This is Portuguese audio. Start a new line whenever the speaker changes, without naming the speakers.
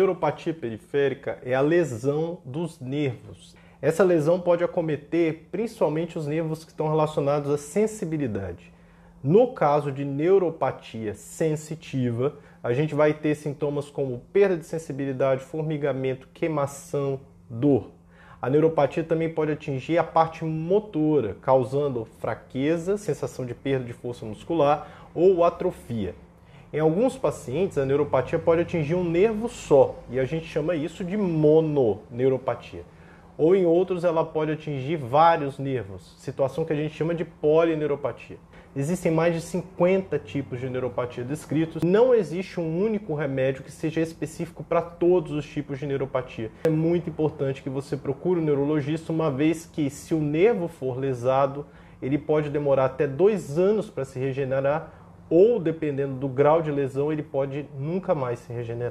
neuropatia periférica é a lesão dos nervos. Essa lesão pode acometer principalmente os nervos que estão relacionados à sensibilidade. No caso de neuropatia sensitiva, a gente vai ter sintomas como perda de sensibilidade, formigamento, queimação, dor. A neuropatia também pode atingir a parte motora, causando fraqueza, sensação de perda de força muscular ou atrofia. Em alguns pacientes, a neuropatia pode atingir um nervo só, e a gente chama isso de mononeuropatia. Ou em outros, ela pode atingir vários nervos, situação que a gente chama de polineuropatia. Existem mais de 50 tipos de neuropatia descritos. Não existe um único remédio que seja específico para todos os tipos de neuropatia. É muito importante que você procure um neurologista, uma vez que, se o nervo for lesado, ele pode demorar até dois anos para se regenerar ou dependendo do grau de lesão, ele pode nunca mais se regenerar.